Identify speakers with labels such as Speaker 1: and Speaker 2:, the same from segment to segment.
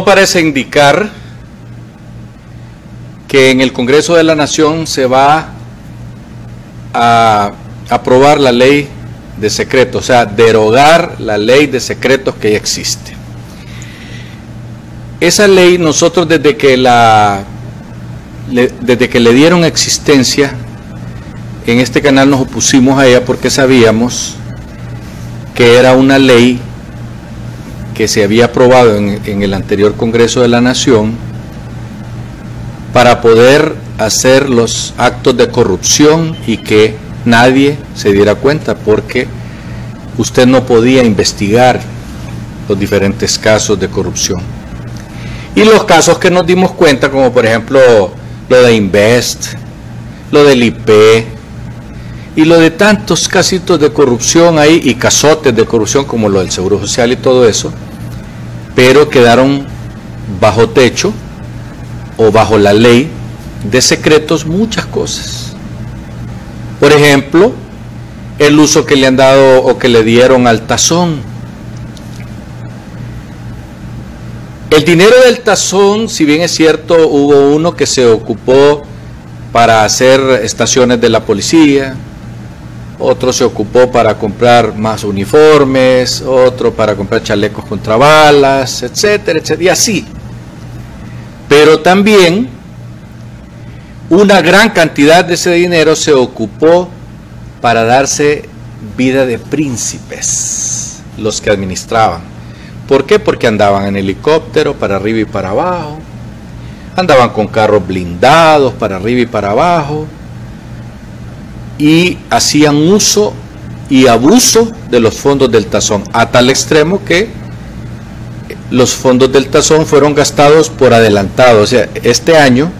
Speaker 1: todo parece indicar que en el Congreso de la Nación se va a aprobar la ley de secretos, o sea, derogar la ley de secretos que ya existe. Esa ley nosotros desde que la desde que le dieron existencia en este canal nos opusimos a ella porque sabíamos que era una ley que se había aprobado en, el anterior Congreso de la Nación para poder hacer los actos de corrupción y que nadie se diera cuenta porque usted no podía investigar los diferentes casos de corrupción. Y los casos que nos dimos cuenta, como por ejemplo lo de Invest, lo del IP y lo de tantos casitos de corrupción ahí y casotes de corrupción como lo del Seguro Social y todo eso, pero quedaron bajo techo o bajo la ley de secretos muchas cosas. Por ejemplo, el uso que le han dado o que le dieron al tazón. El dinero del tazón, si bien es cierto, hubo uno que se ocupó para hacer estaciones de la policía, otro se ocupó para comprar más uniformes, otro para comprar chalecos contra balas, etcétera, etcétera, y así. Pero también una gran cantidad de ese dinero se ocupó para darse vida de príncipes, los que administraban. ¿Por qué? Porque andaban en helicóptero para arriba y para abajo, andaban con carros blindados para arriba y para abajo, y hacían uso y abuso de los fondos del tazón, a tal extremo que los fondos del tazón fueron gastados por adelantado. O sea, este año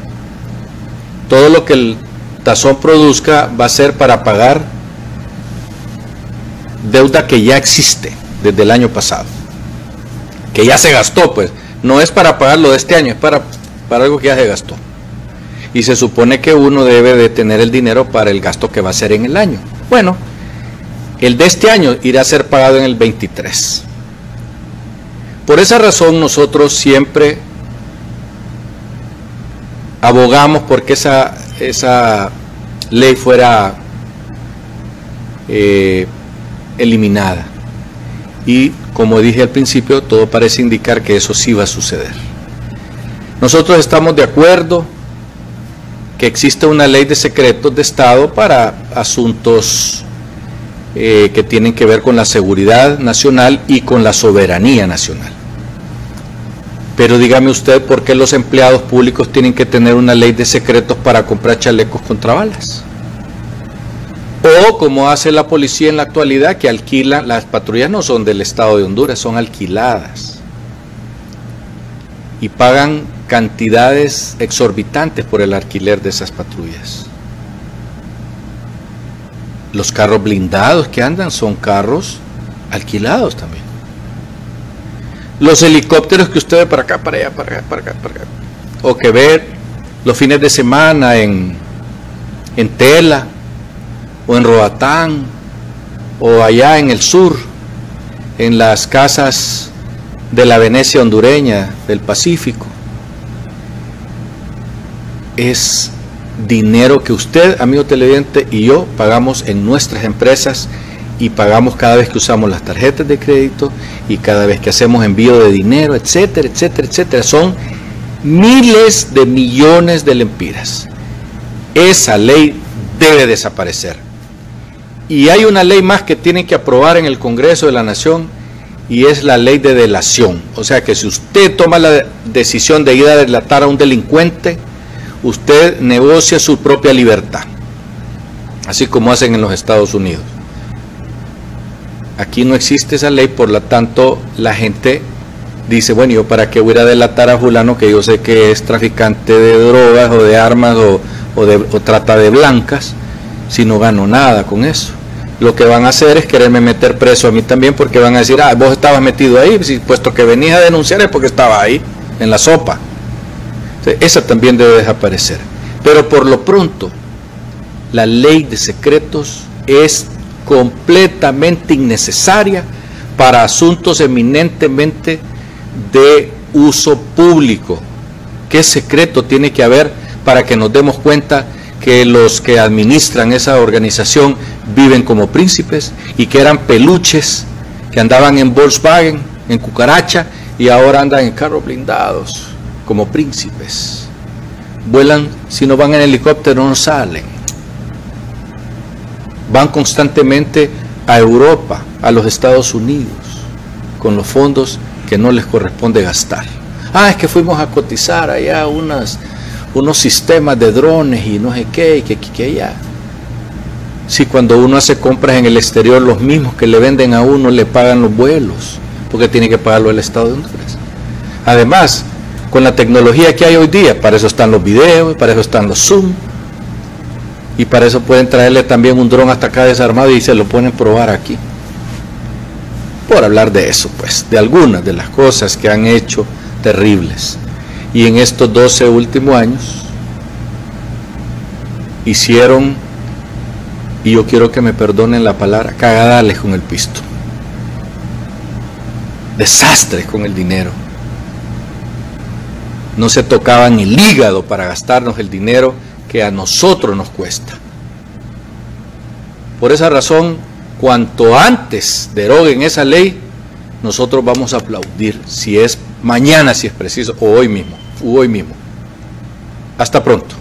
Speaker 1: todo lo que el tazón produzca va a ser para pagar deuda que ya existe desde el año pasado, que ya se gastó, pues. No es para pagar lo de este año, es para, para algo que ya se gastó. Y se supone que uno debe de tener el dinero para el gasto que va a ser en el año. Bueno, el de este año irá a ser pagado en el 23. Por esa razón nosotros siempre abogamos porque esa, esa ley fuera eh, eliminada. Y como dije al principio, todo parece indicar que eso sí va a suceder. Nosotros estamos de acuerdo que existe una ley de secretos de Estado para asuntos eh, que tienen que ver con la seguridad nacional y con la soberanía nacional. Pero dígame usted por qué los empleados públicos tienen que tener una ley de secretos para comprar chalecos contra balas. O como hace la policía en la actualidad, que alquila, las patrullas no son del Estado de Honduras, son alquiladas. Y pagan cantidades exorbitantes por el alquiler de esas patrullas. Los carros blindados que andan son carros alquilados también. Los helicópteros que usted ve para acá, para allá, para acá, para acá, para acá. O que ve los fines de semana en, en Tela, o en Roatán, o allá en el sur, en las casas de la Venecia hondureña, del Pacífico. Es dinero que usted, amigo televidente, y yo pagamos en nuestras empresas y pagamos cada vez que usamos las tarjetas de crédito y cada vez que hacemos envío de dinero, etcétera, etcétera, etcétera. Son miles de millones de lempiras. Esa ley debe desaparecer. Y hay una ley más que tienen que aprobar en el Congreso de la Nación y es la ley de delación. O sea que si usted toma la decisión de ir a delatar a un delincuente, usted negocia su propia libertad, así como hacen en los Estados Unidos. Aquí no existe esa ley, por lo tanto la gente dice, bueno, yo para qué voy a delatar a fulano que yo sé que es traficante de drogas o de armas o, de, trata de blancas, si no gano nada con eso. Lo que van a hacer es quererme meter preso a mí también porque van a decir, ah, vos estabas metido ahí, puesto que venís a denunciar es porque estaba ahí, en la sopa. Esa también debe desaparecer. Pero por lo pronto, la ley de secretos es completamente innecesaria para asuntos eminentemente de uso público. ¿Qué secreto tiene que haber para que nos demos cuenta que los que administran esa organización viven como príncipes y que eran peluches que andaban en Volkswagen, en cucaracha y ahora andan en carros blindados como príncipes? Vuelan, si no van en helicóptero no salen. Van constantemente a Europa, a los Estados Unidos, con los fondos que no les corresponde gastar. Ah, es que fuimos a cotizar allá unas, unos sistemas de drones y no sé qué, y que que allá. Si cuando uno hace compras en el exterior, los mismos que le venden a uno le pagan los vuelos, porque tiene que pagarlo el Estado de Honduras. Además, con la tecnología que hay hoy día, para eso están los videos, para eso están los Zoom, y para eso pueden traerle también un dron hasta acá desarmado y se lo pueden probar aquí. Por hablar de eso, pues, de algunas de las cosas que han hecho terribles. Y en estos 12 últimos años hicieron, y yo quiero que me perdonen la palabra, cagadales con el pisto. Desastres con el dinero. No se tocaban el hígado para gastarnos el dinero que a nosotros nos cuesta. Por esa razón, cuanto antes deroguen esa ley, nosotros vamos a aplaudir, si es mañana, si es preciso, o hoy mismo, o hoy mismo. Hasta pronto.